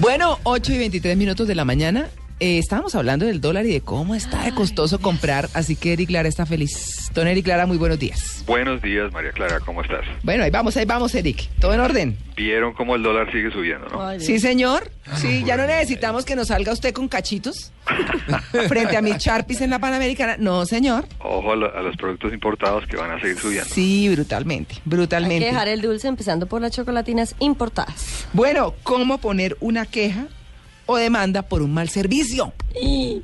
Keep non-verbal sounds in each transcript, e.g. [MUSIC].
Bueno, 8 y 23 minutos de la mañana. Eh, estábamos hablando del dólar y de cómo está de costoso comprar, así que Eric Lara está feliz. Don Eric Lara, muy buenos días. Buenos días, María Clara, ¿cómo estás? Bueno, ahí vamos, ahí vamos, Eric. ¿Todo en orden? Vieron cómo el dólar sigue subiendo, ¿no? Sí, señor. Sí, ya no necesitamos que nos salga usted con cachitos [LAUGHS] frente a mis charpis en la Panamericana. No, señor. Ojo a, lo- a los productos importados que van a seguir subiendo. Sí, brutalmente, Hay brutalmente. que dejar el dulce empezando por las chocolatinas importadas. Bueno, ¿cómo poner una queja o demanda por un mal servicio?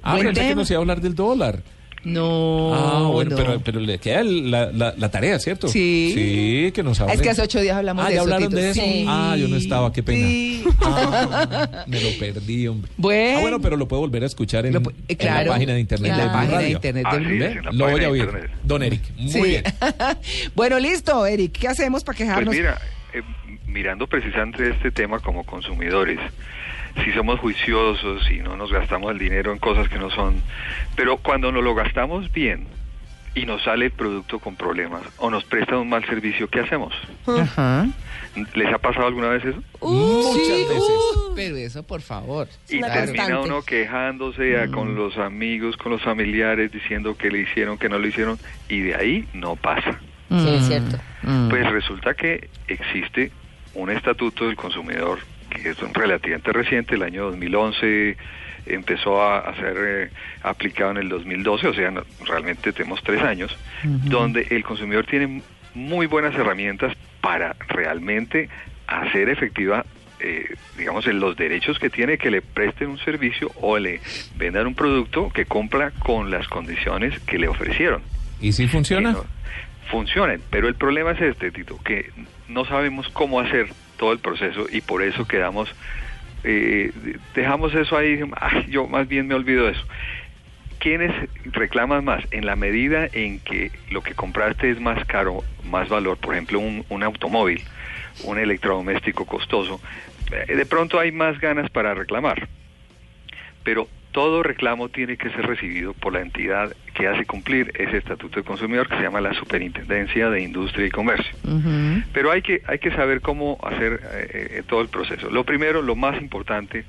Ah, Buen pensé que tema. nos iba a hablar del dólar. No. ah, bueno, no. pero, pero le queda el- la, la- la tarea, ¿cierto? Sí. Sí, que nos hable. Es que hace ocho días hablamos ah, de ¿ya eso. hablaron Tito. de eso? Sí. Ah, yo no estaba, qué pena. Sí. Ah, me lo perdí, hombre. Bueno. Ah, bueno, pero lo puedo volver a escuchar en, Lo pu- eh, en claro, la página de internet en de la Blue página de Radio. internet Ah, de sí, Blue. sí, ¿Ve? en la Lo página voy a de oír. internet. Don Eric, muy Sí. bien. [LAUGHS] bueno, listo, Eric. ¿Qué hacemos para Pues quejarnos? mira, eh, mirando precisamente este tema como consumidores, si somos juiciosos, si no nos gastamos el dinero en cosas que no son, pero cuando nos lo gastamos bien y nos sale el producto con problemas o nos prestan un mal servicio, ¿qué hacemos? Ajá. ¿Les ha pasado alguna vez eso? Muchas Sí, veces. uh, pero eso, por favor. Y termina uno quejándose con los amigos, con los familiares, diciendo que le hicieron, que no lo hicieron, y de ahí no pasa. Sí, es Mm, cierto. mm. Pues resulta que existe un estatuto del consumidor que es relativamente reciente, el año 2011 empezó a, a ser eh, aplicado en el 2012, o sea, no- realmente tenemos tres años, donde el consumidor tiene muy buenas herramientas para realmente hacer efectiva, eh, digamos, en los derechos que tiene que le presten un servicio o le vendan un producto que compra con las condiciones que le ofrecieron. ¿Y si funciona? Que no- funcionen, pero el problema es este, Tito, que no sabemos cómo hacer todo el proceso y por eso quedamos, eh, dejamos eso ahí, [LAUGHS] yo más bien me olvido de eso. ¿Quiénes reclaman más? En la medida en que lo que compraste es más caro, más valor, por ejemplo, un, un automóvil, un electrodoméstico costoso, eh, de pronto hay más ganas para reclamar pero todo reclamo tiene que ser recibido por la entidad que hace cumplir ese estatuto de consumidor que se llama la Superintendencia de Industria y Comercio. Pero hay que hay que saber cómo hacer eh, eh, todo el proceso. Lo primero, lo más importante,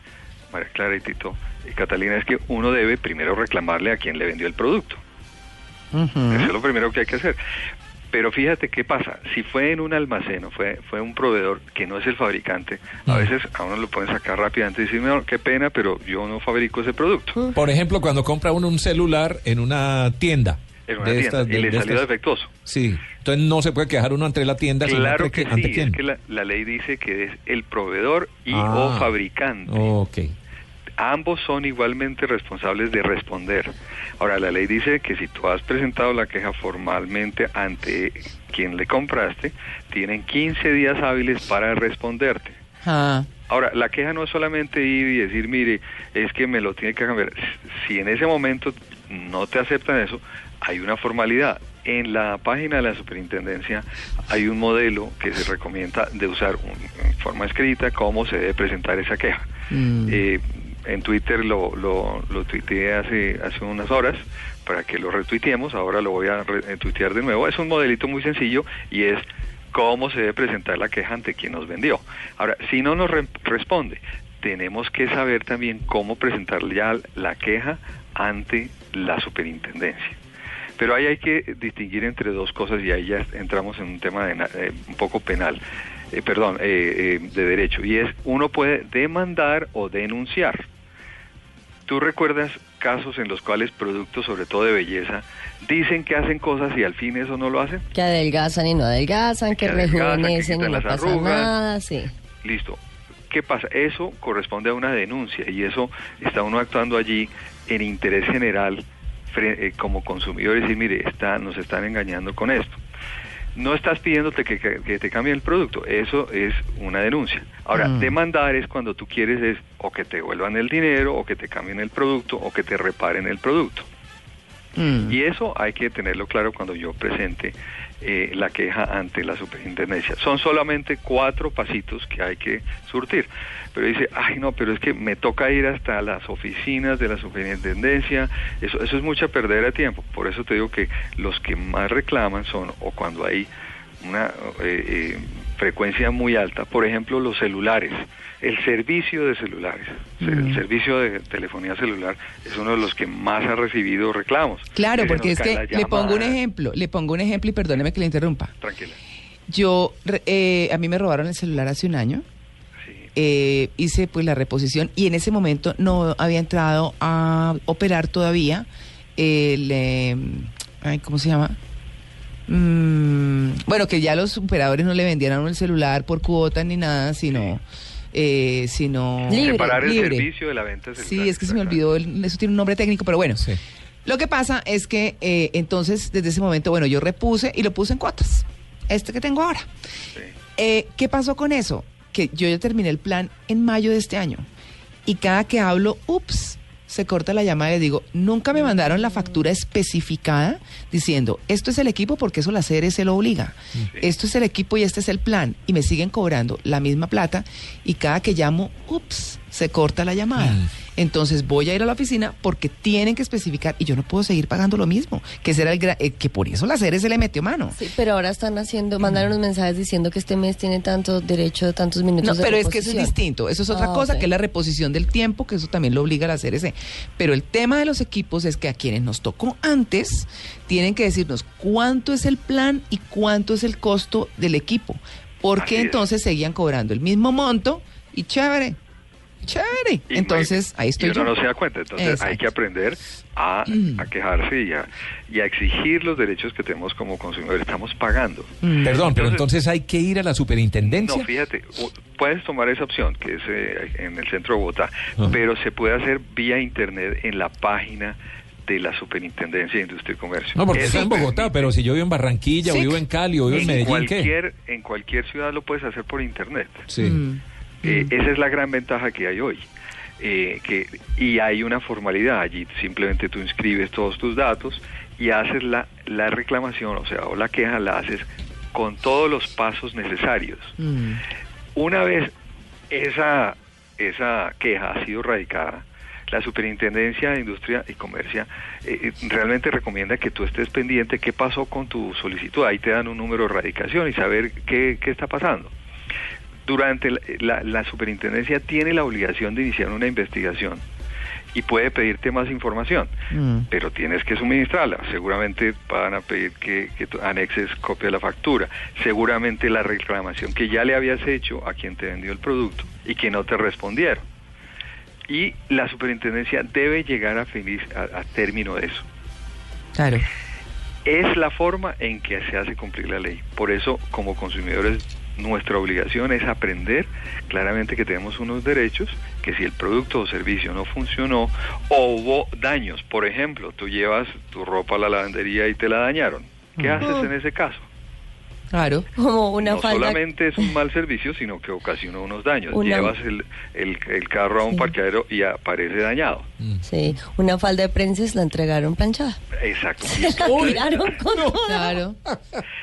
María Clara y Tito y Catalina, es que uno debe primero reclamarle a quien le vendió el producto. Eso es lo primero que hay que hacer. Pero fíjate qué pasa, si fue en un almacén o fue, fue un proveedor que no es el fabricante, a veces a uno lo pueden sacar rápidamente y decir, no, qué pena, pero yo no fabrico ese producto. Por ejemplo, cuando compra uno un celular en una tienda. En una de tienda, estas- y le de salió estas- defectuoso. Sí, entonces no se puede quejar uno ante la tienda, Claro ante, que ante sí, quién. es que la, la ley dice que es el proveedor y Ah. o fabricante. Ok. Ambos son igualmente responsables de responder. Ahora, la ley dice que si tú has presentado la queja formalmente ante quien le compraste, tienen 15 días hábiles para responderte. Ah, Ahora, la queja no es solamente ir y decir, mire, es que me lo tiene que cambiar. Si en ese momento no te aceptan eso, hay una formalidad. En la página de la superintendencia hay un modelo que se recomienda de usar en forma escrita cómo se debe presentar esa queja. Mm. Eh, en Twitter lo, lo, lo tuiteé hace, hace unas horas para que lo retuiteemos, ahora lo voy a retuitear de nuevo. Es un modelito muy sencillo y es cómo se debe presentar la queja ante quien nos vendió. Ahora, si no nos re- responde, tenemos que saber también cómo presentar ya la queja ante la superintendencia. Pero ahí hay que distinguir entre dos cosas y ahí ya entramos en un tema de eh, un poco penal, eh, perdón, eh, eh, de derecho, y es uno puede demandar o denunciar. ¿Tú recuerdas casos en los cuales productos, sobre todo de belleza, dicen que hacen cosas y al fin eso no lo hacen? Que adelgazan y no adelgazan, que, rejuvenecen y no las pasa arrugas. nada, sí. Listo. ¿Qué pasa? Eso corresponde a una denuncia y eso está uno actuando allí en interés general eh, como consumidor y decir, mire, está, nos están engañando con esto. No estás pidiéndote que, que- que te cambien el producto, eso es una denuncia. Ahora, Mm. demandar es cuando tú quieres es o que te devuelvan el dinero, o que te cambien el producto, o que te reparen el producto. Mm. Y eso hay que tenerlo claro cuando yo presente eh, la queja ante la superintendencia. Son solamente cuatro pasitos que hay que surtir. Pero dice, ay no, pero es que me toca ir hasta las oficinas de la superintendencia. Eso, eso es mucha perder de tiempo. Por eso te digo que los que más reclaman son o cuando hay una eh, eh, frecuencia muy alta, por ejemplo, los celulares, el servicio de celulares, el servicio de telefonía celular es uno de los que más ha recibido reclamos. Claro, porque es que le pongo un ejemplo, le pongo un ejemplo y perdóneme que le interrumpa. Tranquila. Yo, eh, a mí me robaron el celular hace un año. Sí. eh, hice pues la reposición y en ese momento no había entrado a operar todavía el eh, ay, ¿cómo se llama? Mm, bueno, que ya los operadores no le uno el celular por cuota ni nada, sino eh, sino Libre. Separar el libre. servicio de la venta de Sí, es que se me olvidó, el- eso tiene un nombre técnico, pero bueno. Sí. Lo que pasa es que eh, entonces desde ese momento, bueno, yo repuse y lo puse en cuotas. Este que tengo ahora. Sí. Eh, ¿Qué pasó con eso? Que yo ya terminé el plan en mayo de este año. Y cada que hablo, ups, se corta la llamada y digo, nunca me mandaron la factura especificada diciendo, esto es el equipo porque eso la CRS lo obliga. Esto es el equipo y este es el plan. Y me siguen cobrando la misma plata y cada que llamo, ups, se corta la llamada. Mm. Entonces voy a ir a la oficina porque tienen que especificar y yo no puedo seguir pagando lo mismo. Que será el gra- eh, que por eso la CRS le metió mano. Sí, pero ahora están haciendo, mandaron unos mensajes diciendo que este mes tiene tanto derecho, tantos minutos No, de pero es que eso es distinto. Eso es otra Ah, cosa, que es la reposición del tiempo, que eso también lo obliga a la CRC. Pero el tema de los equipos es que a quienes nos tocó antes tienen que decirnos cuánto es el plan y cuánto es el costo del equipo. Porque entonces seguían cobrando el mismo monto y chévere, chévere. Y- entonces ahí estoy y uno yo. no se da cuenta. Entonces hay que aprender a, Mm. a quejarse y a, y a exigir los derechos que tenemos como consumidores. Estamos pagando. Mm. Perdón, pero Entonces- hay que ir a la superintendencia. No, fíjate, puedes tomar esa opción, que es eh, en el centro de Bogotá, Ajá. pero se puede hacer vía internet en la página de la Superintendencia de Industria y Comercio. No, porque Eso está en Bogotá, pero si yo vivo en Barranquilla, o vivo en Cali, o vivo en en Medellín, ¿qué? cualquier, en cualquier ciudad lo puedes hacer por internet. Sí. Mm. Eh, esa es la gran ventaja que hay hoy. Eh, que, y hay una formalidad allí, simplemente tú inscribes todos tus datos y haces la, la reclamación, o sea, o la queja la haces con todos los pasos necesarios. Mm. Una vez esa, esa queja ha sido radicada, la Superintendencia de Industria y Comercio eh, eh, realmente recomienda que tú estés pendiente qué pasó con tu solicitud. Ahí te dan un número de radicación y saber qué, qué está pasando. Durante la, la- la superintendencia tiene la obligación de iniciar una investigación y puede pedirte más información, Mm. pero tienes que suministrarla. Seguramente van a pedir que, que anexes copia de la factura. Seguramente la reclamación que ya le habías hecho a quien te vendió el producto y que no te respondieron. Y la superintendencia debe llegar a, feliz, a, a término de eso. Claro. Es la forma en que se hace cumplir la ley. Por eso, como consumidores, nuestra obligación es aprender claramente que tenemos unos derechos, que si el producto o servicio no funcionó o hubo daños, por ejemplo, tú llevas tu ropa a la lavandería y te la dañaron, ¿qué haces en ese caso? Claro. [LAUGHS] Como una no falda. solamente es un mal servicio, sino que ocasionó unos daños. Una- Llevas el, el, el carro a un Sí. parqueadero y aparece dañado. Mm. Sí, una falda de prenses la entregaron planchada. Exacto. [LAUGHS] La tiraron [LAUGHS] con. Claro.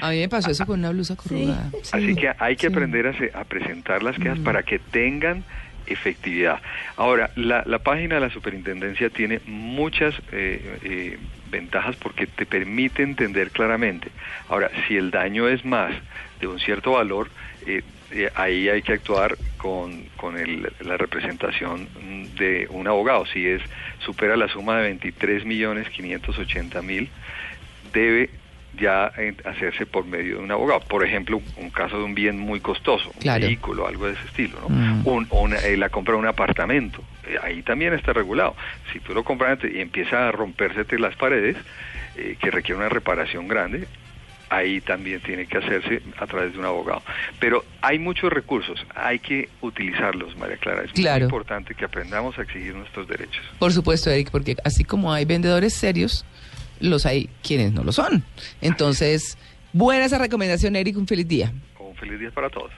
A mí me pasó eso con una blusa corrugada. Sí. Así que hay que Sí. aprender a, se- a presentar las quejas para que tengan efectividad. Ahora, la, la página de la superintendencia tiene muchas eh, eh, ventajas porque te permite entender claramente. Ahora, si el daño es más de un cierto valor, eh, eh, ahí hay que actuar con, con el- la representación de un abogado. Si es supera la suma de 23 millones 580 mil, debe ya hacerse por medio de un abogado. Por ejemplo, un caso de un bien muy costoso, un Claro. vehículo, algo de ese estilo, ¿no? Mm. Un- una- eh, la compra de un apartamento, eh, ahí también está regulado. Si tú lo compras y empieza a rompérsete las paredes, eh, que requiere una reparación grande, ahí también tiene que hacerse a través de un abogado. Pero hay muchos recursos, hay que utilizarlos, María Clara. Es Claro. muy importante que aprendamos a exigir nuestros derechos. Por supuesto, Eric, porque así como hay vendedores serios, los hay quienes no lo son. Entonces, Buena esa recomendación, Eric. Un feliz día. Un feliz día para todos.